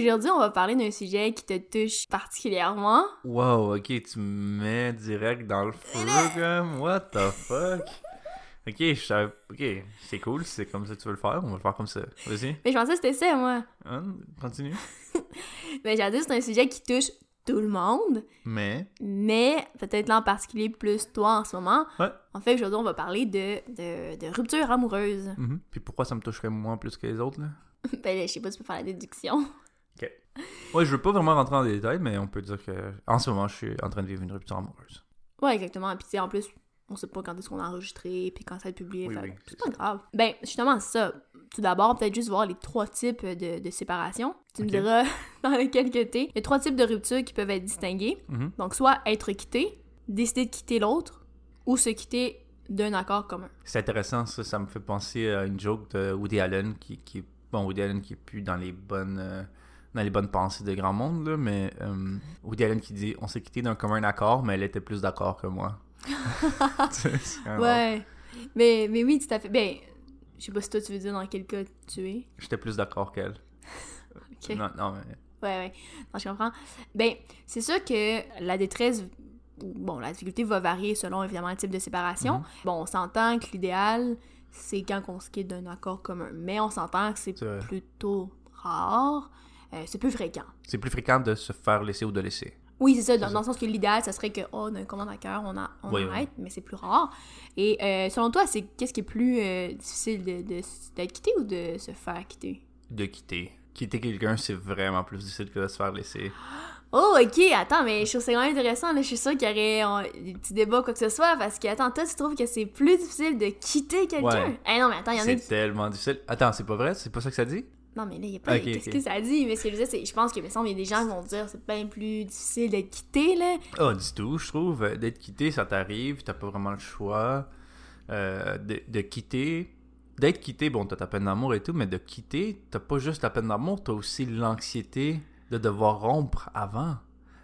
Aujourd'hui, on va parler d'un sujet qui te touche particulièrement. Wow, ok, tu me mets direct dans le feu, comme, what the fuck? Ok, je savais, ok, c'est cool, c'est comme ça que tu veux le faire, on va le faire comme ça. Vas-y. Mais je pensais que c'était ça, moi. Hein, continue. Mais j'ai dit c'est un sujet qui touche tout le monde, Mais, mais peut-être là en particulier plus toi en ce moment. ouais. En fait, aujourd'hui, on va parler de, de, de rupture amoureuse. mhm. Puis pourquoi ça me toucherait moins plus que les autres, là? ben là, je sais pas si tu peux faire la déduction. Ouais, je veux pas vraiment rentrer dans les détails, mais on peut dire que, en ce moment, je suis en train de vivre une rupture amoureuse. Ouais, exactement. Puis tu sais, en plus, on sait pas quand est-ce qu'on a enregistré, puis quand ça va être publié. Oui, oui, c'est pas grave. Ben, justement, c'est ça. Tout d'abord, peut-être juste voir les trois types de, de séparation. Tu me diras dans lesquels que t'es. Il y a trois types de ruptures qui peuvent être distingués. Mhm. Donc, soit être quitté, décider de quitter l'autre, ou se quitter d'un accord commun. C'est intéressant, ça, ça me fait penser à une joke de Woody Allen qui, qui bon, Woody Allen qui est plus dans les bonnes, euh, dans les bonnes pensées de grand monde, là, mais euh, Woody Allen qui dit, on s'est quitté d'un commun accord, mais elle était plus d'accord que moi. Ouais. Mais, mais oui, tout à fait. Ben, je sais pas si toi tu veux dire dans quel cas tu es. J'étais plus d'accord qu'elle. Ok. Non, non, mais Ouais, ouais. Non, je comprends. Ben, c'est sûr que la détresse, bon, la difficulté va varier selon évidemment le type de séparation. Mhm. Bon, on s'entend que l'idéal, c'est quand on se quitte d'un accord commun. Mais on s'entend que c'est plutôt rare. Euh, c'est peu fréquent. c'est plus fréquent de se faire laisser ou de laisser. Oui, c'est ça, dans, le sens que l'idéal, ça serait que, oh, d'un commun accord, on, a, on Oui, arrête, mais c'est plus rare. Et euh, selon toi, c'est qu'est-ce qui est plus euh, difficile de, de- d'être quitté ou de se faire quitter? De quitter. Quitter quelqu'un, c'est vraiment plus difficile que de se faire laisser. Oh, ok, attends, mais je trouve ça même intéressant. Là. Je suis sûre qu'il y aurait des petits débats, quoi que ce soit, parce que, attends, toi, tu trouves que c'est plus difficile de quitter quelqu'un? Ouais. Eh non, mais attends, il y en a C'est qui. tellement difficile. Attends, c'est pas vrai? C'est pas ça que ça dit? Non, mais là, il y a pas. Ok, Qu'est-ce que ça dit? Mais ce que je. Je pense que, me semble, il y a des gens qui vont dire c'est bien plus difficile d'être quitté, là. Ah, du tout, je trouve. Euh, D'être quitté, ça t'arrive, t'as pas vraiment le choix. Euh, de, de quitter. D'être quitté, bon, t'as ta peine d'amour et tout, mais de quitter, t'as pas juste ta peine d'amour, t'as aussi l'anxiété de devoir rompre avant.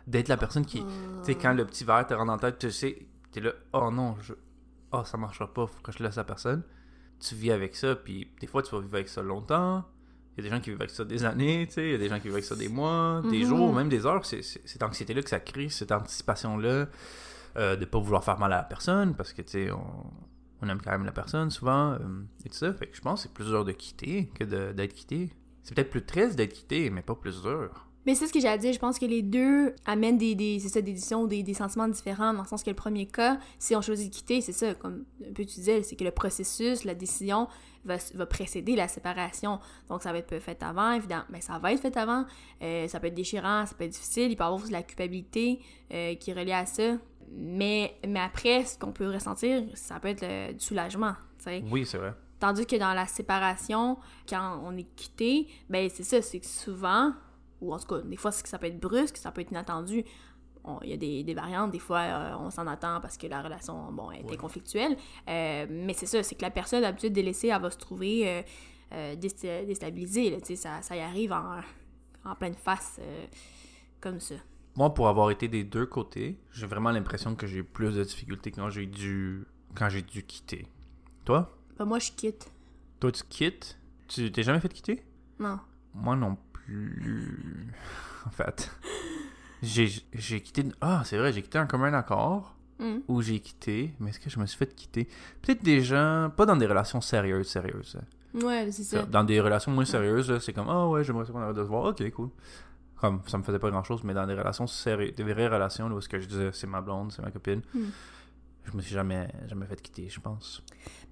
D'être la personne qui. Tu sais, quand le petit verre te rentre dans la tête, tu sais, t'es là, oh non, je. Oh, ça marchera pas, faut que je laisse la personne. Tu vis avec ça, puis des fois, tu vas vivre avec ça longtemps. Il y a des gens qui vivent avec ça des années, tu sais, il y a des gens qui vivent avec ça des mois, des Mhm. jours, même des heures. C'est cette anxiété-là que ça crée, cette anticipation-là euh, de pas vouloir faire mal à la personne, parce que, tu sais, on, on aime quand même la personne souvent, euh, et tout ça. Fait que je pense que c'est plus dur de quitter que d'être quitté. C'est peut-être plus triste d'être quitté, mais pas plus dur. Mais c'est ce que j'ai à dire. Je pense que les deux amènent des, des, c'est ça, des éditions, des, des sentiments différents, dans le sens que le premier cas, si on choisit de quitter, c'est ça, comme un peu tu disais, c'est que le processus, la décision va, va précéder la séparation. Donc ça va être fait avant, évidemment. Mais ça va être fait avant. Euh, ça peut être déchirant, ça peut être difficile. Il peut y avoir aussi de la culpabilité euh, qui est reliée à ça. Mais, mais après, ce qu'on peut ressentir, ça peut être le- du soulagement. Oui, c'est vrai. Tandis que dans la séparation, quand on est quitté, ben c'est ça, c'est que souvent, ou en tout cas, des fois ça peut être brusque, ça peut être inattendu. Il y a des, des variantes, des fois euh, on s'en attend parce que la relation, bon, était Ouais. conflictuelle. Euh, mais c'est ça, c'est que la personne d'habitude délaissée, elle va se trouver euh, désta- déstabilisée. Là, tu sais, ça, ça y arrive en, en pleine face, comme ça. Moi, pour avoir été des deux côtés, j'ai vraiment l'impression que j'ai eu plus de difficultés quand j'ai dû quand j'ai dû quitter. Toi? Ben, moi, je quitte. Toi, tu quittes? Tu t'es jamais fait quitter? Non. Moi non plus. En fait. J'ai quitté. Ah, c'est vrai, j'ai quitté un commun accord Hum. où j'ai quitté. Mais est-ce que je me suis fait quitter? Peut-être des gens. Pas dans des relations sérieuses, sérieuses. Ouais, c'est ça. Dans des relations moins sérieuses, là, c'est comme Ah ouais, j'aimerais ça qu'on arrête de se voir. Ok, cool. Comme ça me faisait pas grand chose, mais dans des relations sérieuses, des vraies relations, là, où ce que je disais, c'est ma blonde, c'est ma copine. Hmm. Je me suis jamais, jamais fait quitter, je pense.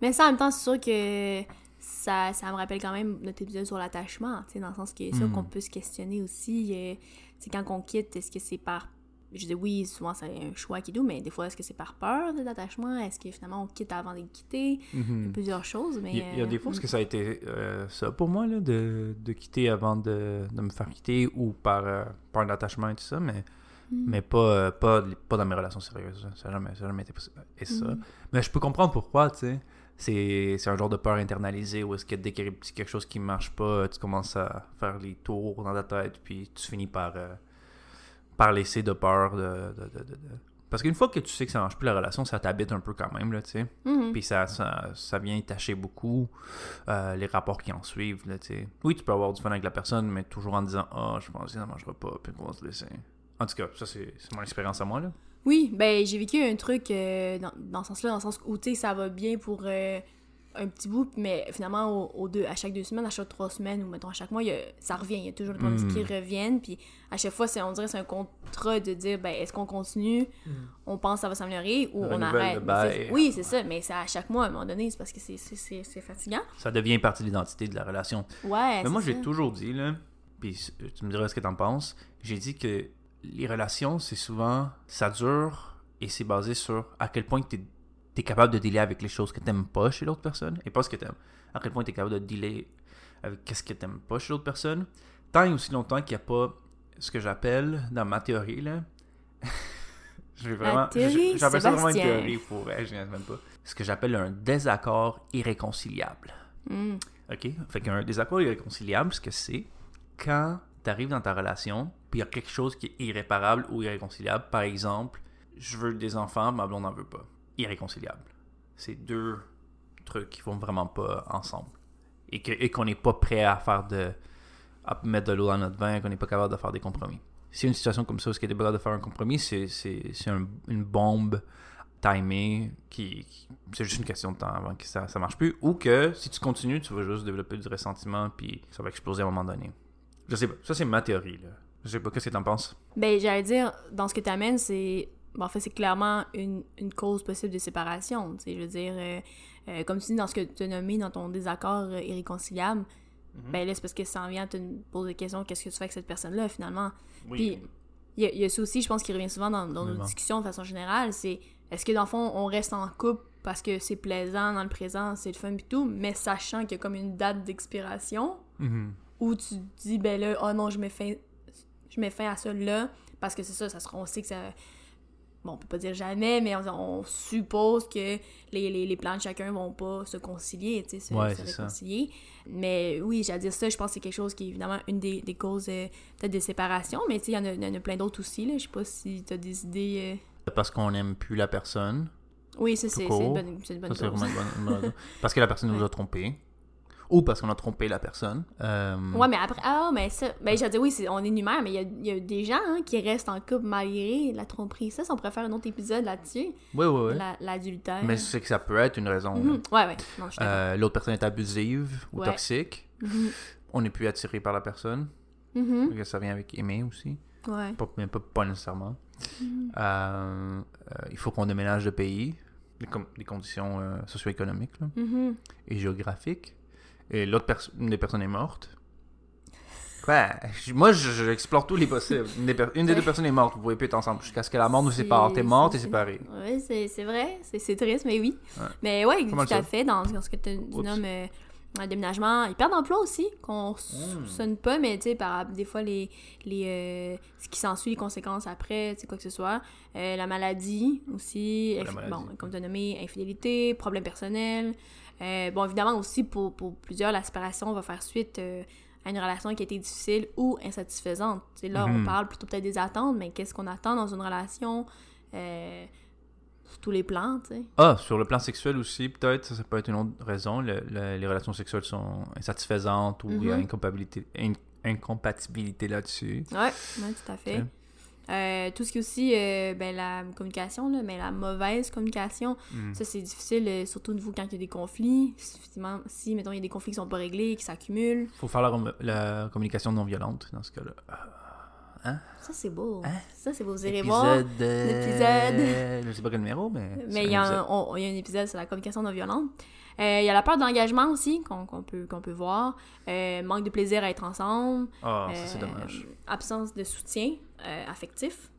Mais ça, en même temps, c'est sûr que ça, ça me rappelle quand même notre épisode sur l'attachement, tu sais, dans le sens que c'est sûr Mm. qu'on peut se questionner aussi. euh, c'est quand on quitte, est-ce que c'est par. Je dis oui, souvent c'est un choix qui est doux, mais des fois, est-ce que c'est par peur de l'attachement? Est-ce que finalement on quitte avant de quitter? Mhm. Plusieurs choses, mais. Il y, a- il y a des fois euh, parce que ça a été euh, ça pour moi là, de, de quitter avant de, de me faire quitter ou par, euh, par un attachement et tout ça, mais Mais pas, euh, pas, pas dans mes relations sérieuses. Ça n'a jamais, a jamais été possible. Et ça. Mhm. Mais je peux comprendre pourquoi, tu sais. C'est un genre de peur internalisée où est-ce que dès qu'il y a quelque chose qui marche pas, tu commences à faire les tours dans ta tête, puis tu finis par, euh, par laisser de peur de... de- de- de- de- Parce qu'une fois que tu sais que ça marche plus la relation, ça t'habite un peu quand même, là, tu sais. Mhm. Puis ça, ça, ça vient tâcher beaucoup euh, les rapports qui en suivent. Là, tu sais. oui, tu peux avoir du fun avec la personne, mais toujours en disant Ah, je pense que ça ne mangera pas, puis qu'on va se laisser. En tout cas, ça, c'est c'est mon expérience à moi. Là. Oui, ben j'ai vécu un truc euh, dans, dans ce sens-là, dans le sens où tu sais, ça va bien pour euh, un petit bout, mais finalement, au, au deux, à chaque deux semaines, à chaque trois semaines, ou mettons à chaque mois, il y a- ça revient. Il y a toujours des problèmes qui reviennent, puis à chaque fois, on dirait que c'est un contrat de dire, ben est-ce qu'on continue, on pense que ça va s'améliorer, ou on arrête. c'est- oui, c'est ça, mais c'est à chaque mois, à un moment donné, c'est parce que c'est, fatigant. Ça devient partie de l'identité de la relation. Ouais, mais moi, j'ai toujours dit, là, puis tu me diras ce que t'en penses, j'ai dit que les relations, c'est souvent, ça dure et c'est basé sur à quel point tu es, capable de dealer avec les choses que t'aimes pas chez l'autre personne et pas ce que t'aimes. À quel point tu es capable de dealer avec qu'est-ce que t'aimes pas chez l'autre personne. Tant et aussi longtemps qu'il n'y a pas ce que j'appelle, dans ma théorie, là, je vais vraiment, j'appelle ça vraiment une théorie pour vrai, je même pas. Ce que j'appelle un désaccord irréconciliable. Mm. OK? Fait qu'un désaccord irréconciliable, ce que c'est, quand tu arrives dans ta relation, il y a quelque chose qui est irréparable ou irréconciliable, par exemple, je veux des enfants, ma blonde n'en veut pas. Irréconciliable. C'est deux trucs qui vont vraiment pas ensemble. Et que- et qu'on n'est pas prêt à faire de. à mettre de l'eau dans notre vin, qu'on n'est pas capable de faire des compromis. Si une situation comme ça, où ce qui est capable de faire un compromis, c'est un- une bombe timée qui, qui- c'est juste une question de temps avant que ça, ça marche plus ou que si tu continues tu vas juste développer du ressentiment puis ça va exploser à un moment donné je sais pas ça c'est ma théorie là je sais pas qu'est-ce que t'en penses? Ben, j'allais dire, dans ce que tu amènes, c'est. ben, en fait, c'est clairement une, une cause possible de séparation. Tu sais, je veux dire, euh, euh, comme tu dis dans ce que tu as nommé dans ton désaccord euh, irréconciliable, Mhm. ben là, c'est parce que ça en vient à te poser des questions qu'est-ce que tu fais avec cette personne-là, finalement? oui Puis, il y, a- il y a ça aussi, je pense, qui revient souvent dans, dans nos discussions de façon générale, c'est est-ce que dans le fond, on reste en couple parce que c'est plaisant dans le présent, c'est le fun et tout, mais sachant qu'il y a comme une date d'expiration, Mhm. où tu dis, ben là, oh non, je mets fin, je mets fin à ça là, parce que c'est ça, ça sera, on sait que ça. Bon, on peut pas dire jamais, mais on, on suppose que les, les, les plans de chacun vont pas se concilier, tu sais, se, Ouais, se ça. réconcilier. Mais oui, j'allais dire ça, je pense que c'est quelque chose qui est évidemment une des, des causes euh, peut-être des séparations, mais tu sais, il y, en a- il y en a plein d'autres aussi, là. Je sais pas si tu as des idées. euh. parce qu'on n'aime plus la personne Oui, ça, c'est une bonne, une bonne ça cause. une bonne, une bonne parce que la personne nous a trompé ou parce qu'on a trompé la personne Euh, Ouais, mais après, ah, mais ça, ben, j'allais dire, oui, c'est- on énumère, mais il y a, il y a des gens hein, qui restent en couple malgré la tromperie. Ça, on pourrait faire un autre épisode là-dessus, ouais ouais la- l'adultère. mais c'est que ça peut être une raison Mhm. Ouais, ouais, je. Euh, l'autre personne est abusive ou Ouais. toxique Mhm. on n'est plus attiré par la personne Mhm. Ça vient avec aimer aussi Ouais. pas, mais pas, pas nécessairement. Euh, euh, il faut qu'on déménage de pays, des, com- des conditions socio-économiques et géographiques. Et l'autre personne, une des personnes est morte. Quoi? Moi, je- j'explore tous les possibles. Une des, per- une des deux personnes est morte. Vous pouvez plus être ensemble jusqu'à ce que la mort nous sépare. T'es mort, t'es séparé. Ouais, c'est vrai, c'est triste, mais oui. Ouais. Mais ouais, tout à fait, dans, dans ce que tu nommes euh, un déménagement, ils perdent d'emploi aussi, qu'on Hmm. soupçonne pas, mais tu sais, par des fois, les, les, euh, ce qui s'ensuit, les conséquences après, tu sais, quoi que ce soit. Euh, la maladie aussi, La infi- maladie. bon, comme tu as nommé, infidélité, problème personnel. Euh, bon, évidemment, aussi, pour, pour plusieurs, la séparation va faire suite euh, à une relation qui a été difficile ou insatisfaisante. Tu sais, là, Mhm. on parle plutôt peut-être des attentes, mais qu'est-ce qu'on attend dans une relation euh, sur tous les plans, tu sais? Ah, sur le plan sexuel aussi, peut-être, ça, ça peut être une autre raison. Le- le- les relations sexuelles sont insatisfaisantes ou il y a Mhm. incompatibilité, in- incompatibilité là-dessus. Ouais, ouais, tout à fait. Euh, tout ce qui est aussi euh, ben, la communication, là, mais la mauvaise communication, Hmm. ça c'est difficile, euh, surtout au niveau quand il y a des conflits. Si, effectivement, si, mettons, il y a des conflits qui sont pas réglés, qui s'accumulent, faut faire la, communication non violente dans ce cas-là. ça c'est beau. Hein? Ça c'est beau. Vous irez voir. Épisode. l'épisode. Je sais pas quel numéro, mais. Mais il y, un a un, épisode. on- il y a un épisode sur la communication non violente. Euh, il y a la peur d'engagement aussi, qu'on peut, qu'on peut voir. Euh, manque de plaisir à être ensemble. Ah, ça c'est Euh, dommage. Absence de soutien affectif.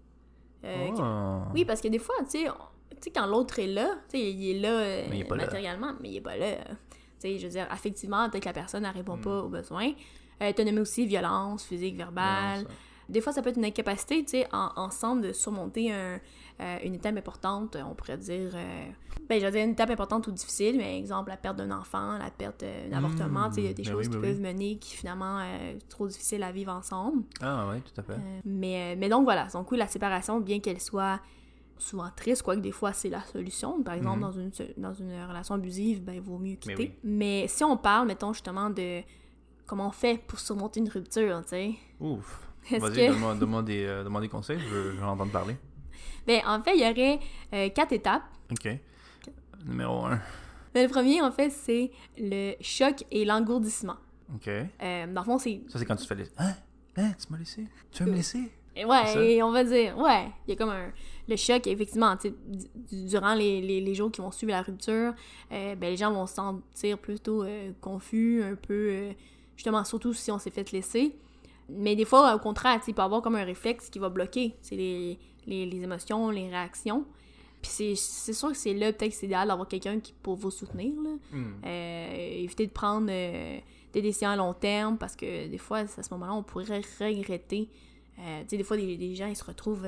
Oh. Oui, parce que des fois, tu sais, quand l'autre est là, tu sais, il est là Mais il est pas là. matériellement, mais il est pas là. Tu sais, je veux dire, affectivement, peut-être que la personne ne répond Mm. pas aux besoins. Euh, T'as nommé aussi violence physique, verbale. Violence, Des fois, ça peut être une incapacité, tu sais, en- ensemble de surmonter un, euh, une étape importante, on pourrait dire, euh, ben, je veux dire une étape importante ou difficile, mais exemple, la perte d'un enfant, la perte d'un avortement, tu sais, il y a des ben choses oui, qui ben peuvent oui. mener qui finalement euh, trop difficiles à vivre ensemble. Ah ouais, tout à fait. Euh, mais, euh, mais donc voilà, donc oui, la séparation, bien qu'elle soit souvent triste, quoique des fois c'est la solution. Par exemple, Mhm. dans, une, dans une relation abusive, ben il vaut mieux quitter. oui. Mais si on parle, mettons justement de comment on fait pour surmonter une rupture, tu sais? Ouf. Vas-y, que- donne-moi des, euh, des conseils, je veux, je veux entendre parler. Ben en fait, il y aurait euh, quatre étapes. Ok. Numéro 1. Mais le premier, en fait, c'est le choc et l'engourdissement. Ok. Euh, dans le fond, c'est Ça, c'est quand tu fais les. Hein? Hein? Tu m'as laissé? Tu veux me laisser? Et Ouais, et on va dire, ouais, il y a comme un... Le choc, effectivement, tu durant les, les, les jours qui vont suivre la rupture, euh, ben, les gens vont se sentir plutôt euh, confus, un peu... euh, justement, surtout si on s'est fait laisser. Mais des fois, au contraire, il peut y avoir comme un réflexe qui va bloquer les, les, les émotions, les réactions. Puis c'est- sûr que c'est là, peut-être que c'est idéal d'avoir quelqu'un qui pour vous soutenir, là. Hmm. Euh, éviter de prendre euh, des décisions à long terme parce que des fois, à ce moment-là, on pourrait regretter. Euh, tu sais, des fois, des, des gens, ils se retrouvent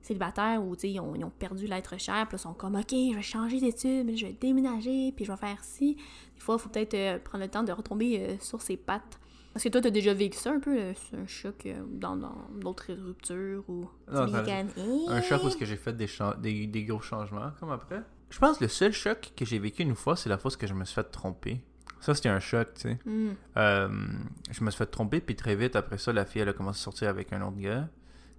célibataires ou, ils ont, ils ont perdu l'être cher, puis ils sont comme, OK, je vais changer d'études, je vais déménager, puis je vais faire ci. Des fois, il faut peut-être euh, prendre le temps de retomber euh, sur ses pattes. Parce que toi, t'as déjà vécu ça un peu, euh, un choc euh, dans d'autres ruptures ou... Non, comme, Un choc où est-ce que j'ai fait des, des, des gros changements, comme après. Je pense que le seul choc que j'ai vécu une fois, c'est la fois où je me suis fait tromper. Ça, c'était un choc, tu sais. Hmm. Euh, je me suis fait tromper, puis très vite, après ça, la fille, elle a commencé à sortir avec un autre gars,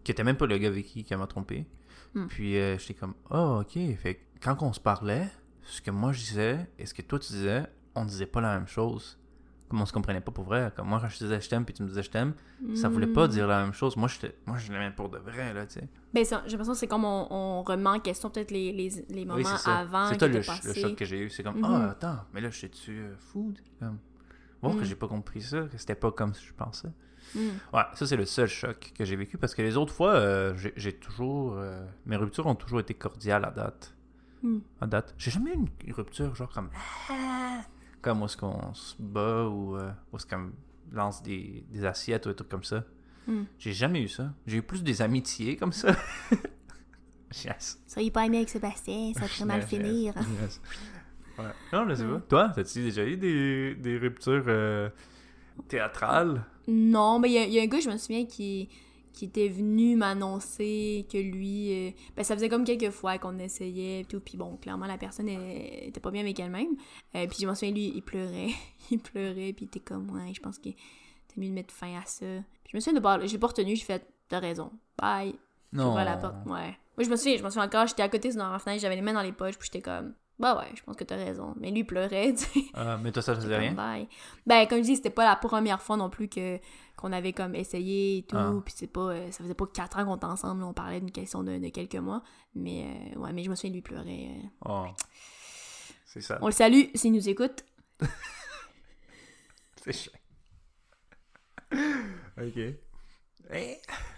qui était même pas le gars avec qui elle m'a trompé. Hmm. Puis euh, j'étais comme, oh, ok. Fait que quand on se parlait, ce que moi je disais et ce que toi tu disais, on disait pas la même chose. Comme on se comprenait pas pour vrai. Comme moi, quand je te disais je t'aime, puis tu me disais je t'aime, ça voulait pas dire la même chose. Moi, j'étais- moi je l'aimais pour de vrai, là, tu sais. Ben, ça, j'ai l'impression que c'est comme on, on remet en question peut-être les, les, les moments Oui, ça. avant C'est toi le, le choc que j'ai eu. C'est comme, Mhm. ah, attends, mais là, je suis-tu euh, fou? Comme, voir que j'ai pas compris ça, que c'était pas comme je pensais. Hmm. Ouais, ça, c'est le seul choc que j'ai vécu parce que les autres fois, euh, j'ai toujours. euh, mes ruptures ont toujours été cordiales à date. Hmm. À date. J'ai jamais eu une rupture, genre comme. Comme où est-ce qu'on se bat ou euh, où est-ce qu'on lance des, des assiettes ou des trucs comme ça. Hmm. J'ai jamais eu ça. J'ai eu plus des amitiés comme ça. yes. Soyez pas aimé avec Sébastien, ça très mal finir. yes. Ouais. Non, je sais pas. Toi, t'as-tu déjà eu des, des ruptures euh, théâtrales? Non, mais il y, a- il y a un gars, je me souviens, qui, qui était venu m'annoncer que lui. euh, ben, ça faisait comme quelques fois qu'on essayait, et tout. Puis bon, clairement, la personne elle, était pas bien avec elle-même. Euh, puis je me souviens, lui, il pleurait. il pleurait, puis il était comme, ouais, je pense que t'as mieux de mettre fin à ça. Puis je me souviens de pas. Je l'ai pas retenu, j'ai fait, t'as raison. Bye. Non. J'ouvrais la porte. Ouais. Moi, je me souviens, je me souviens encore, j'étais à côté dans la fenêtre, j'avais les mains dans les poches, puis j'étais comme, bah ouais, je pense que t'as raison. Mais lui, il pleurait, tu sais. Ah, mais toi, ça faisait rien? Bye. Ben, comme je dis, c'était pas la première fois non plus que qu'on avait comme essayé et tout. Ah. Puis c'est pas, euh, ça faisait pas quatre ans qu'on était ensemble. on parlait d'une question de, de quelques mois. Mais euh, ouais, mais je me souviens, lui pleurait. euh. Oh. C'est ça. On le salue s'il nous écoute. C'est chiant. ok. Eh?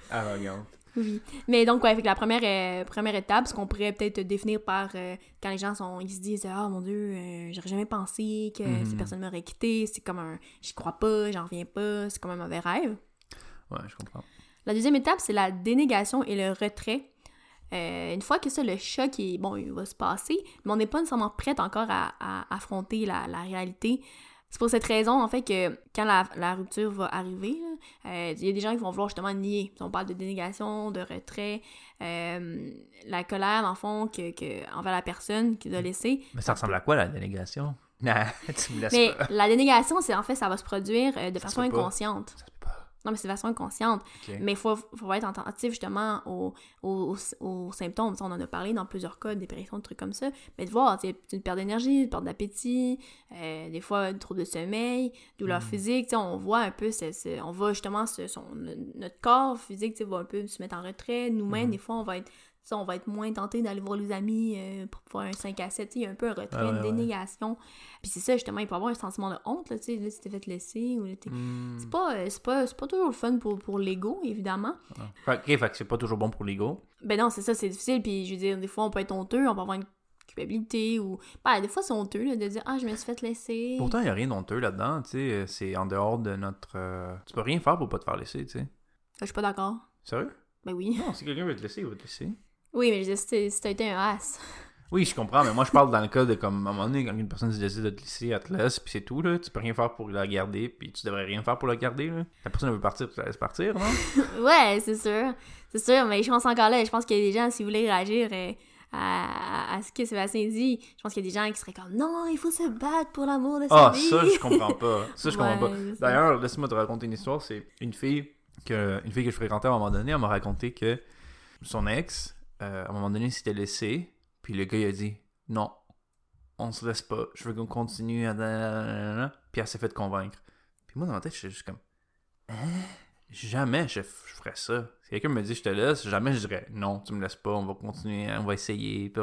Arrogante. Oui. Mais donc, ouais, avec la première, euh, première étape, ce qu'on pourrait peut-être définir par euh, quand les gens sont, ils se disent Ah mon Dieu, euh, j'aurais jamais pensé que Mhm. ces personnes m'auraient quitté. C'est comme un j'y crois pas, j'en reviens pas, c'est comme un mauvais rêve. Ouais, je comprends. La deuxième étape, c'est la dénégation et le retrait. Euh, une fois que ça, le choc, est, bon, il va se passer, mais on n'est pas nécessairement prête encore à, à affronter la, la réalité. C'est pour cette raison, en fait, que quand la, la rupture va arriver, euh, il y a des gens qui vont vouloir justement nier. On parle de dénégation, de retrait, euh, la colère, dans le fond, que, que, envers la personne qui a laissé. Mais ça ressemble à quoi, la délégation? Nah, tu me laisses Mais pas. la dénégation, c'est en fait, ça va se produire euh, de Ça façon pas. inconsciente. Ça se peut pas. Non, mais c'est de façon inconsciente. Mais il faut, faut être attentif justement aux, aux, aux- symptômes. On en a parlé dans plusieurs cas, dépression, trucs comme ça. Mais de voir, tu sais, une perte d'énergie, une perte d'appétit, euh, des fois, trouble de sommeil, douleur Mm. physique. On voit un peu, c'est- c'est- on va justement, son, notre corps physique va un peu se mettre en retrait. Nous-mêmes, Mhm. des fois, on va être. Tu sais, on va être moins tenté d'aller voir les amis euh, pour faire un 5 à 7. tu sais, Il y a un peu un retrait, ouais, une ouais. dénégation. Puis c'est ça, justement, il peut avoir un sentiment de honte. Là, tu sais, là, si t'es fait laisser ou Hmm. c'est pas, euh, c'est pas, c'est pas toujours le fun pour, pour l'ego, évidemment. Ah. Ok, fait que c'est pas toujours bon pour l'ego. Ben non, c'est ça, c'est difficile. Puis je veux dire, des fois, on peut être honteux, on peut avoir une culpabilité ou. Ben, des fois, c'est honteux là, de dire Ah, je me suis fait laisser. Pourtant, il n'y a rien d'honteux là-dedans, tu sais. C'est en dehors de notre. euh, Tu peux rien faire pour pas te faire laisser, tu sais. Je suis pas d'accord. Sérieux? Ben oui. Non, si quelqu'un veut te laisser, il va te laisser. Oui, mais je dis, si si t'as été un as. Oui, je comprends, mais moi je parle dans le cas de comme à un moment donné, quand une personne décide de te laisser, elle te laisse, puis c'est tout, là. Tu peux rien faire pour la garder, puis tu devrais rien faire pour la garder, là. La personne veut partir, tu la laisses partir, non? ouais, c'est sûr. C'est sûr, mais je pense encore là, je pense qu'il y a des gens, si vous voulez réagir euh, à, à ce que Sébastien dit, je pense qu'il y a des gens qui seraient comme non, il faut se battre pour l'amour de sa Ah, vie. ça, je comprends pas. Ça, je comprends pas. D'ailleurs, laisse-moi te raconter une histoire. C'est une fille que, une fille que je fréquentais à un moment donné, elle m'a raconté que son ex, euh, à un moment donné, s'était laissé, puis le gars, il a dit non, on se laisse pas, je veux qu'on continue, puis elle s'est fait convaincre. Puis moi, dans ma tête, j'étais juste comme hein? Jamais je, ferais ça. Si quelqu'un me dit je te laisse, jamais je dirais non, tu me laisses pas, on va continuer, on va essayer.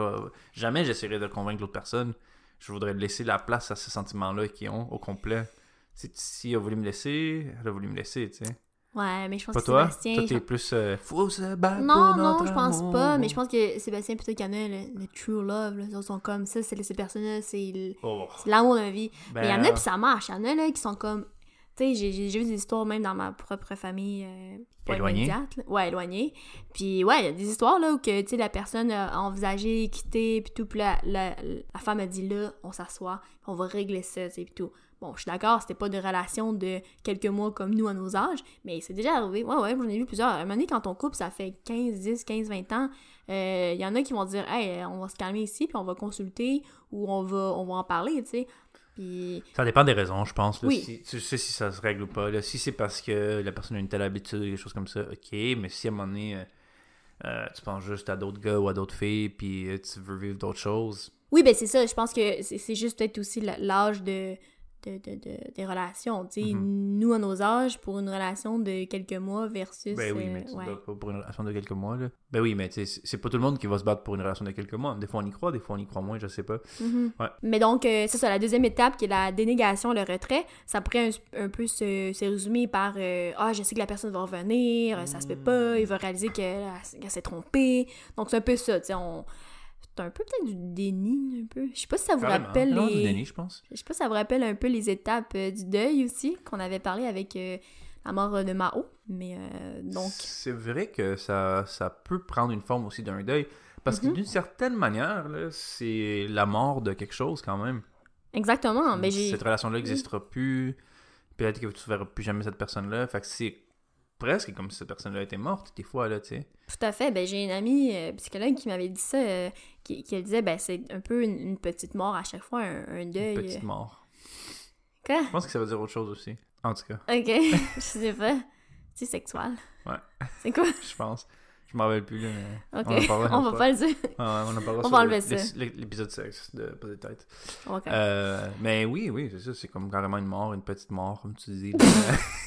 Jamais j'essaierai de convaincre l'autre personne. Je voudrais laisser la place à ces sentiments-là qu'ils ont au complet. Si, si elle a voulu me laisser, elle a voulu me laisser, tu sais. Ouais, mais je pense Pas que toi? Sébastien. Toi, t'es plus. euh, Faut se battre Non, pour non, je pense amour. pas, mais je pense que Sébastien, plutôt qu'il y en a le, le true love, là, autres sont comme ça, c'est ces personnes-là, c'est Oh. l'amour de ma vie. Ben, mais il y en a, puis ça marche. Il y en a, là, qui sont comme. Tu sais, j'ai- vu des histoires même dans ma propre famille. Euh, Éloignée? Ouais, éloignée. Puis, ouais, il y a des histoires, là, où que, tu sais, la personne a envisagé quitter, puis tout, puis la, la, la femme a dit, là, on s'assoit, on va régler ça, tu sais, puis tout. Bon, je suis d'accord, c'était pas de relation de quelques mois comme nous à nos âges, mais c'est déjà arrivé. Ouais, ouais, j'en ai vu plusieurs. À un moment donné, quand on couple, ça fait 15, 10, 15, 20 ans, euh, il y en a qui vont dire, hey, on va se calmer ici, puis on va consulter, ou on va, on va en parler, tu sais. Puis, Ça dépend des raisons, je pense. là. Oui. Si, tu sais si ça se règle ou pas. là. Si c'est parce que la personne a une telle habitude, des choses comme ça, ok. Mais si à un moment donné, euh, euh, tu penses juste à d'autres gars ou à d'autres filles, puis euh, tu veux vivre d'autres choses, Oui, ben c'est ça. Je pense que c'est juste peut-être aussi l'âge de, de, de- de- des relations. Tu sais, Mhm. nous, à nos âges, pour une relation de quelques mois versus... Ben oui, euh, mais tu ouais. dois pour une relation de quelques mois, là. Ben oui, mais c'est pas tout le monde qui va se battre pour une relation de quelques mois. Des fois, on y croit, des fois, on y croit moins, je sais pas. Mhm. Ouais. Mais donc, euh, c'est ça, la deuxième étape, qui est la dénégation, le retrait, ça pourrait un, un peu se, se résumer par euh, Ah, je sais que la personne va revenir, ça se fait pas, il va réaliser qu'elle s'est trompée. Donc, c'est un peu ça, tu sais, on... C'est un peu peut-être du déni, un peu. Je sais pas si ça vous Carrément. rappelle Non, les... du déni, je pense. Je sais pas si ça vous rappelle un peu les étapes euh, du deuil aussi, qu'on avait parlé avec euh, la mort de Mao. Mais euh, donc. C'est vrai que ça, ça peut prendre une forme aussi d'un deuil. Parce Mhm. que d'une certaine manière, là, c'est la mort de quelque chose quand même. Exactement. Mais j'ai. Cette relation-là n'existera plus. Peut-être que tu verras plus jamais cette personne-là. Fait que c'est presque comme si cette personne-là était morte, des fois, là, tu sais. Tout à fait. Ben, j'ai une amie euh, psychologue qui m'avait dit ça, euh, qui, qui elle disait, ben, c'est un peu une, une petite mort à chaque fois, un, un deuil. Une petite mort. Quoi? Je pense que ça veut dire autre chose aussi. En tout cas, Ok. je sais pas. C'est sexuel. Ouais. C'est quoi? je pense. Je m'en rappelle plus, là, mais Ok. on en parlera On va pas le dire. On en parlera On va le- enlever ça. l'é- l'épisode sexe de Pas de tête. Ok. Euh, mais oui, oui, c'est ça. C'est comme carrément une mort, une petite mort, comme tu dis.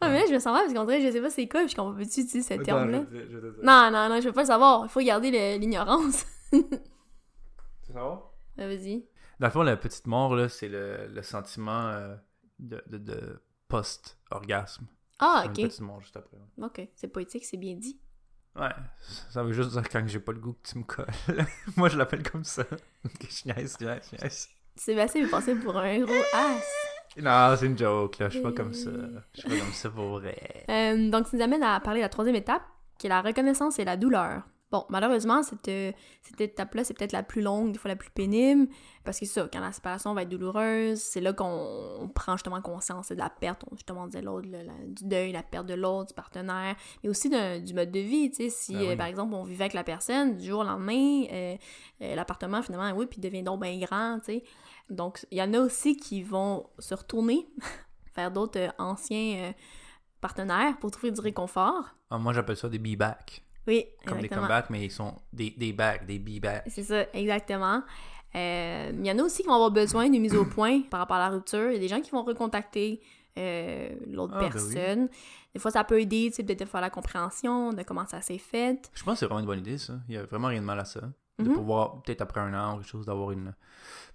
Ah, mais là, je me sens mal parce qu'on dirait, je sais pas c'est quoi, puis je comprends pas tu utiliser ce terme-là? dire. Non, non, non, je veux pas le savoir. Il faut garder l'ignorance. Tu veux savoir? Vas-y. Dans le fond, la petite mort, là, c'est le, le sentiment euh, de, de, de post-orgasme. Ah, Une ok. petite mort juste après. Ok. C'est poétique, c'est bien dit. Ouais, ça veut juste dire quand j'ai pas le goût que tu me colles. Moi, je l'appelle comme ça. Je niaise, je niaise, je niaise. Sébastien est passé pour un gros as. Non, c'est une joke, là. Je suis pas comme ça. Je suis pas comme ça pour vrai. Euh, donc, ça nous amène à parler de la troisième étape, qui est la reconnaissance et la douleur. Bon, malheureusement, cette, euh, cette étape-là, c'est peut-être la plus longue, des fois la plus pénible, parce que ça, quand la séparation va être douloureuse, c'est là qu'on on prend justement conscience de la perte, on justement disait l'autre, du deuil, la perte de l'autre, du partenaire, mais aussi du mode de vie, tu sais, si oui. euh, par exemple on vivait avec la personne, du jour au lendemain, euh, euh, l'appartement finalement, oui, puis devient donc bien grand, tu sais. Donc, il y en a aussi qui vont se retourner vers d'autres euh, anciens euh, partenaires pour trouver du réconfort. Ah, moi, j'appelle ça des be-back. Oui, Comme des comebacks, mais ils sont des, des back, des be-back. C'est ça, exactement. Euh, Il y en a aussi qui vont avoir besoin d'une mise au point par rapport à la rupture. Il y a des gens qui vont recontacter euh, l'autre Ah, ben oui. personne. Des fois, ça peut aider, tu sais, peut-être de faire la compréhension de comment ça s'est fait. Je pense que c'est vraiment une bonne idée, ça. Il y a vraiment rien de mal à ça. De Mhm. pouvoir, peut-être après un an ou quelque chose, d'avoir une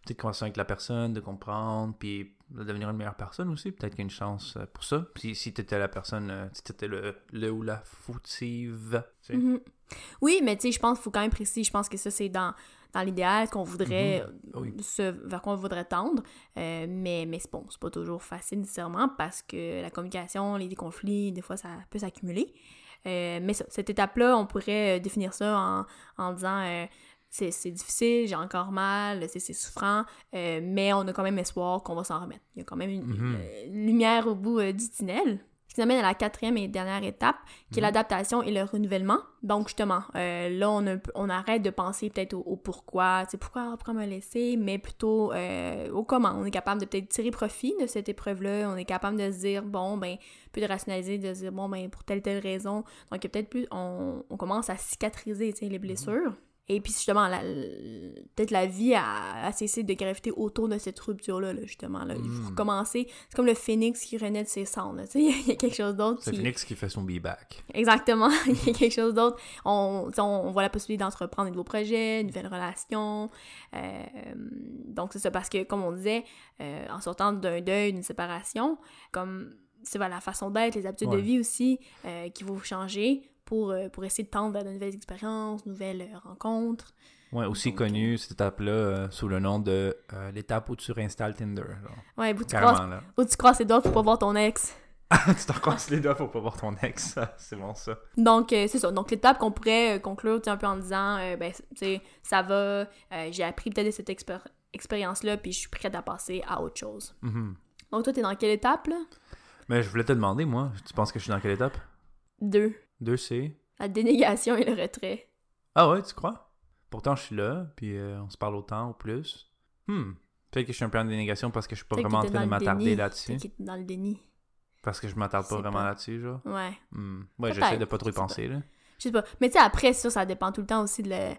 petite conversation avec la personne, de comprendre, puis de devenir une meilleure personne aussi. Peut-être qu'il y a une chance euh, pour ça. Puis si t'étais la personne, euh, si t'étais le, le ou la fautive, tu sais. Mhm. Oui, mais tu sais, je pense qu'il faut quand même préciser, je pense que ça, c'est dans, dans l'idéal qu'on voudrait, Ah Oui. ce vers quoi on voudrait tendre. Euh, mais mais bon, c'est pas toujours facile nécessairement parce que la communication, les conflits, des fois, ça peut s'accumuler. Euh, mais ça, cette étape-là, on pourrait euh, définir ça en, en disant euh, c'est difficile, j'ai encore mal, c'est souffrant, euh, mais on a quand même espoir qu'on va s'en remettre. Il y a quand même une, Mhm. euh, une lumière au bout euh, du tunnel. Ce qui nous amène à la quatrième et dernière étape, qui est Mhm. l'adaptation et le renouvellement. Donc, justement, euh, là, on, a- on arrête de penser peut-être au, au pourquoi, tu pourquoi, pourquoi me laisser, mais plutôt euh, au comment. On est capable de peut-être tirer profit de cette épreuve-là. On est capable de se dire, bon, ben, plus de rationaliser, de se dire, bon, ben, pour telle, telle raison. Donc, peut-être plus, on, on commence à cicatriser, les blessures. Et puis, justement, peut-être la vie a, a cessé de graviter autour de cette rupture-là, là, justement. Là. Il faut Mm. recommencer. C'est comme le phénix qui renaît de ses cendres. Il y a quelque chose d'autre C'est qui... Phoenix qui fait son be-back. Exactement. Il y a quelque chose d'autre. On, on, on voit la possibilité d'entreprendre de nouveaux projets, une nouvelle relation. Euh, donc, c'est ça, parce que, comme on disait, euh, en sortant d'un deuil, d'une séparation, comme c'est la façon d'être, les habitudes de vie aussi, euh, qui vont changer pour, euh, pour essayer de tendre vers de nouvelles expériences, nouvelles euh, rencontres. Ouais, aussi Donc, connu cette étape-là euh, sous le nom de euh, l'étape où tu réinstalles Tinder. genre. Ouais, où tu, là. où tu crosses les doigts pour pas voir ton ex. tu t'en crosses les doigts pour pas voir ton ex. c'est bon, ça. Donc, euh, c'est ça. Donc, l'étape qu'on pourrait euh, conclure un peu en disant, euh, ben, tu sais, ça va, euh, j'ai appris peut-être de cette expér- expérience-là, puis je suis prête à passer à autre chose. Mhm. Donc, toi, t'es dans quelle étape, là? Mais je voulais te demander, moi, tu penses que je suis dans quelle étape? Deux. Deux, c'est. La dénégation et le retrait. Ah ouais, tu crois? Pourtant, je suis là, puis euh, on se parle autant ou plus. Hmm. Peut-être que je suis un peu en dénégation parce que je suis pas vraiment en train de m'attarder là-dessus. Dans le déni. Parce que je m'attarde pas vraiment là-dessus, genre. Ouais. Hmm. Ouais, j'essaie de pas trop y pas. penser, là. Je sais pas. Mais tu sais, après, ça, ça dépend tout le temps aussi de, le-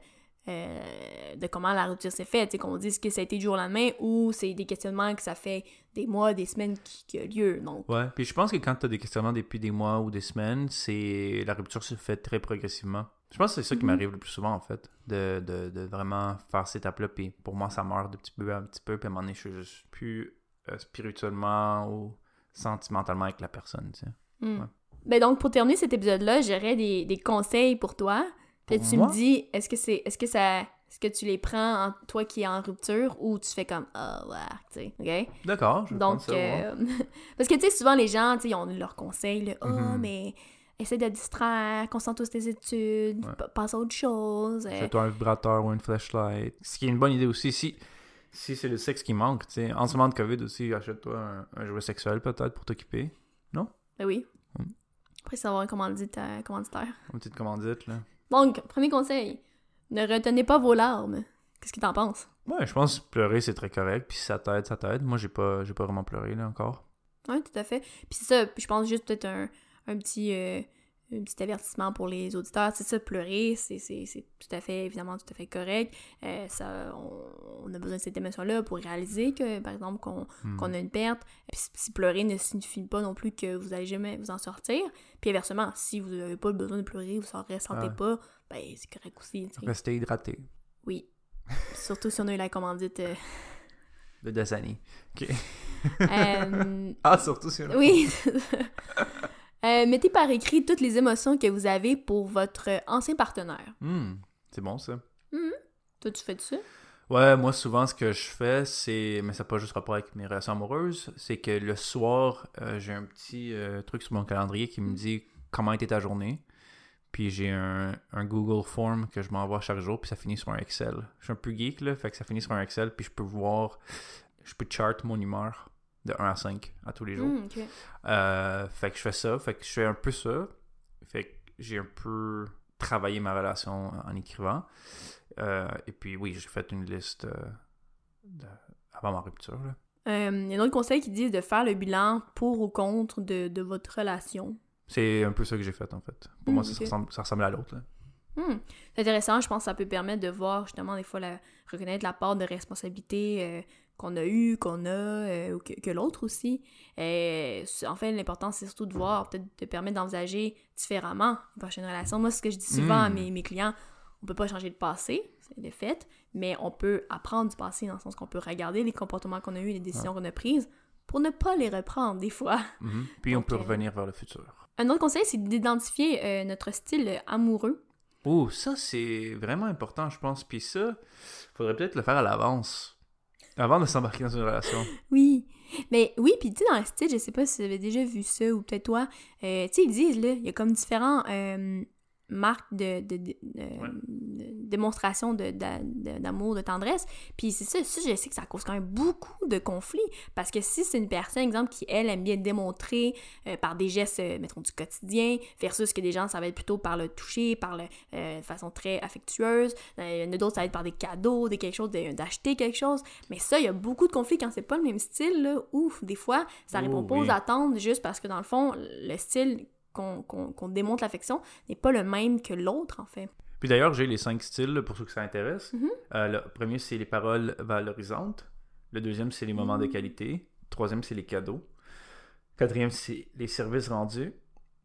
euh, de comment la rupture s'est faite. Tu sais, qu'on dise que ça a été du jour au lendemain ou c'est des questionnements que ça fait des mois, des semaines qui, qui a lieu. Donc, Ouais, puis je pense que quand tu as des questionnements depuis des mois ou des semaines, c'est la rupture se fait très progressivement. Je pense que c'est ça qui Mhm. m'arrive le plus souvent, en fait, de, de, de vraiment faire cette étape-là, puis pour moi, ça meurt de petit peu à petit peu, puis à un moment donné, je suis juste plus euh, spirituellement ou sentimentalement avec la personne, tu sais. hmm. Ouais. Ben donc, pour terminer cet épisode-là, j'aurais des, des conseils pour toi. Pour tu moi? me dis, est-ce que c'est, est-ce que ça, est-ce que tu les prends en toi qui es en rupture ou tu fais comme, ah ouais, tu sais, ok? D'accord, je Donc, ça, euh, parce que tu sais, souvent les gens, tu sais, ils ont leurs conseils, oh, mais essaie de te distraire, concentre-toi sur tes études, Ouais. passe à autre chose. euh, Fais-toi un vibrateur ou une flashlight. Ce qui est une bonne idée aussi, si, si c'est le sexe qui manque, tu sais. En ce moment de COVID aussi, achète-toi un, un jouet sexuel peut-être pour t'occuper. Ben oui. Mm. Après savoir un commandite, euh, commanditaire. Une petite commandite, là. Donc, premier conseil, ne retenez pas vos larmes. Qu'est-ce que t'en penses? Ouais, je pense que pleurer c'est très correct, puis ça t'aide, ça t'aide. Moi j'ai pas j'ai pas vraiment pleuré là encore. Oui, tout à fait. Puis c'est ça, je pense juste peut-être un, un petit euh, un petit avertissement pour les auditeurs. C'est ça, pleurer, c'est, tout à fait, évidemment, tout à fait correct. Euh, ça, on, on a besoin de cette émotion-là pour réaliser que, par exemple, qu'on, qu'on a une perte. Puis si- pleurer ne signifie pas non plus que vous allez jamais vous en sortir. Puis inversement, si vous n'avez pas besoin de pleurer, vous ne ressentez pas, ben c'est correct aussi. Rester hydraté. Oui. Surtout si on a eu la commandite. euh, De Dasani. Ok. euh, Ah, surtout si on a- Oui. Euh, mettez par écrit toutes les émotions que vous avez pour votre ancien partenaire. Hmm, c'est bon ça. Toi, tu fais ça? Ouais, moi souvent ce que je fais, c'est. Mais ça n'a pas juste rapport avec mes relations amoureuses, c'est que le soir, euh, j'ai un petit euh, truc sur mon calendrier qui me dit comment était ta journée. Puis j'ai un, un Google Form que je m'envoie chaque jour, puis ça finit sur un Excel. Je suis un peu geek, là, fait que ça finit sur un Excel, puis je peux voir, je peux chart mon humeur de 1 à 5 à tous les jours. Hmm. Euh, fait que je fais ça, fait que je fais un peu ça. Fait que j'ai un peu travaillé ma relation en écrivant. Euh, et puis oui, j'ai fait une liste euh, de- avant ma rupture. Il y a un autre conseil qui dit de faire le bilan pour ou contre de, de votre relation? C'est un peu ça que j'ai fait en fait. Pour Mm, moi, ça, ressemble, ça ressemble à l'autre. Hmm. C'est intéressant, je pense que ça peut permettre de voir justement des fois la, reconnaître la part de responsabilité euh, qu'on a eue, qu'on a, euh, ou que, que l'autre aussi. Euh, c'est- en fait, l'important, c'est surtout de voir, peut-être de permettre d'envisager différemment une prochaine relation. Moi, ce que je dis souvent à Hmm. mes, mes clients, on peut pas changer le passé, c'est des faits, mais on peut apprendre du passé dans le sens qu'on peut regarder les comportements qu'on a eus, les décisions qu'on a prises, pour ne pas les reprendre des fois. Mhm. Puis on peut euh, revenir vers le futur. Un autre conseil, c'est d'identifier euh, notre style amoureux. Oh, ça, c'est vraiment important, je pense. Puis ça, faudrait peut-être le faire à l'avance. Avant de s'embarquer dans une relation. Oui. Mais oui, puis tu sais, dans le style, je sais pas si vous avez déjà vu ça ou peut-être toi, euh, tu sais, ils disent, là, il y a comme différents euh, marques de, de, de, Ouais. Démonstration de- d'a- de- d'amour, de, tendresse. Puis c'est ça, ça, je sais que ça cause quand même beaucoup de conflits. Parce que si c'est une personne, exemple, qui, elle, aime bien démontrer euh, par des gestes, euh, mettons, du quotidien, versus que des gens, ça va être plutôt par le toucher, par le, euh, de façon très affectueuse. Il y en a d'autres, ça va être par des cadeaux, des quelque chose, d'acheter quelque chose. Mais ça, il y a beaucoup de conflits quand c'est pas le même style, là. Ouf, des fois, ça Oh, répond pas oui. aux attentes juste parce que, dans le fond, le style qu'on qu'on- qu'on démontre l'affection n'est pas le même que l'autre, en fait. Puis d'ailleurs, j'ai les cinq styles pour ceux que ça intéresse. Mhm. Euh, le premier, c'est les paroles valorisantes. Le deuxième, c'est les moments de Mhm. qualité. Troisième, c'est les cadeaux. Quatrième, c'est les services rendus.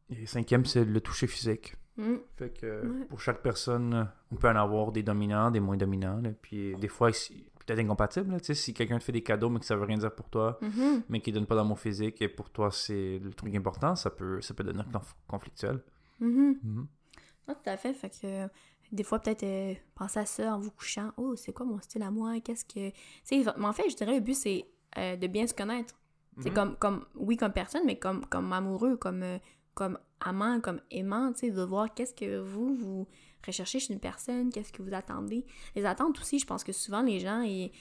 Et cinquième, c'est le toucher physique. Mm. Fait que euh, Ouais. pour chaque personne, on peut en avoir des dominants, des moins dominants. là. Puis des fois, c'est peut-être incompatible. là, si quelqu'un te fait des cadeaux, mais que ça veut rien dire pour toi, Mhm. mais qui donne pas d'amour physique, et pour toi, c'est le truc important, ça peut, ça peut devenir conf- conflictuel. Mhm. Mhm. Tout à fait. Fait que euh, des fois, peut-être euh, penser à ça en vous couchant. Oh, c'est quoi mon style à moi? Qu'est-ce que. Mais en fait, je dirais le but, c'est euh, de bien se connaître. C'est Mhm. comme, comme, oui, comme personne, mais comme, comme amoureux, comme, euh, comme amant, comme aimant, tu sais, de voir qu'est-ce que vous, vous recherchez chez une personne, qu'est-ce que vous attendez. Les attentes aussi, je pense que souvent, les gens, ils,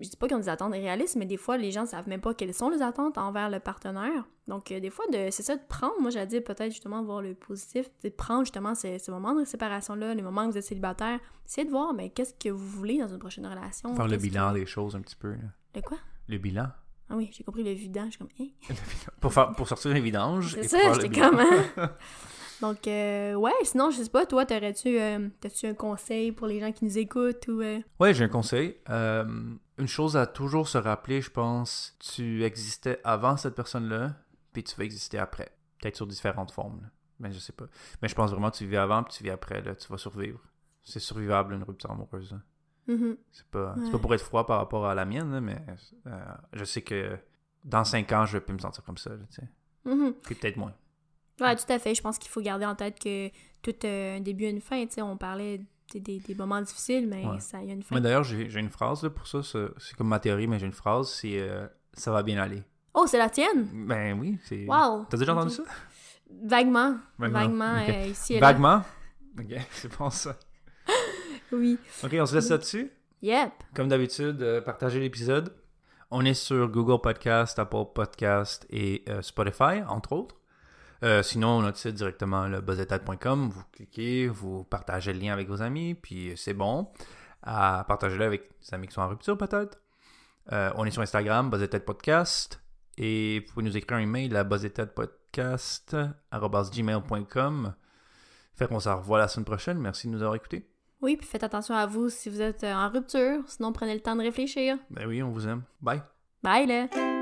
je dis pas qu'ils ont des attentes réalistes, mais des fois, les gens savent même pas quelles sont les attentes envers le partenaire. Donc, euh, des fois, de, c'est ça de prendre, moi, j'allais dire peut-être justement voir le positif, c'est de prendre justement ces, ces moments de séparation-là, les moments où vous êtes célibataire, c'est de voir, mais qu'est-ce que vous voulez dans une prochaine relation? Faire le bilan que- des choses un petit peu. là. Le quoi? Le bilan. Ah oui, j'ai compris le vidange, comme, hein? Pour, faire, pour sortir les vidanges. C'est ça, j'étais comme, hein? Donc, euh, ouais, sinon, je sais pas, toi, t'aurais-tu euh, un conseil pour les gens qui nous écoutent ou. euh, Ouais, j'ai un conseil. Euh, une chose à toujours se rappeler, je pense, tu existais avant cette personne-là, puis tu vas exister après. Peut-être sur différentes formes, là. mais je sais pas. Mais je pense vraiment que tu vis avant, puis tu vis après, là, tu vas survivre. C'est survivable une rupture amoureuse. là. mhm. C'est pas, Ouais. pas pour être froid par rapport à la mienne, là, mais euh, je sais que dans cinq ans, je vais plus me sentir comme ça, là, tu sais. Mhm. Puis peut-être moins. Ouais, tout à fait. Je pense qu'il faut garder en tête que tout a un début et une fin. Tu sais, on parlait des, des- moments difficiles, mais Ouais. ça y a une fin. D'ailleurs, j'ai une phrase là, pour ça, c'est comme ma théorie, mais j'ai une phrase, c'est euh, ça va bien aller. Oh, c'est la tienne? Ben oui, c'est. Wow! T'as déjà entendu ça? Vaguement. Vaguement. Vaguement, euh, ici et là. Vaguement? Ok, c'est bon ça. Oui. Ok, on se laisse là-dessus? Yep. Comme d'habitude, euh, partagez l'épisode. On est sur Google Podcast, Apple Podcast et euh, Spotify, entre autres. Euh, sinon, notre site directement, le buzzetad.com. Vous cliquez, vous partagez le lien avec vos amis, puis c'est bon. À partager-le avec des amis qui sont en rupture, peut-être. Euh, on est sur Instagram, Buzzetad Podcast. Et vous pouvez nous écrire un email à buzzetadpodcast.gmail.com. Fait qu'on se revoit la semaine prochaine. Merci de nous avoir écoutés. Oui, puis faites attention à vous si vous êtes euh, en rupture. Sinon, prenez le temps de réfléchir. Ben oui, on vous aime. Bye. Bye, là!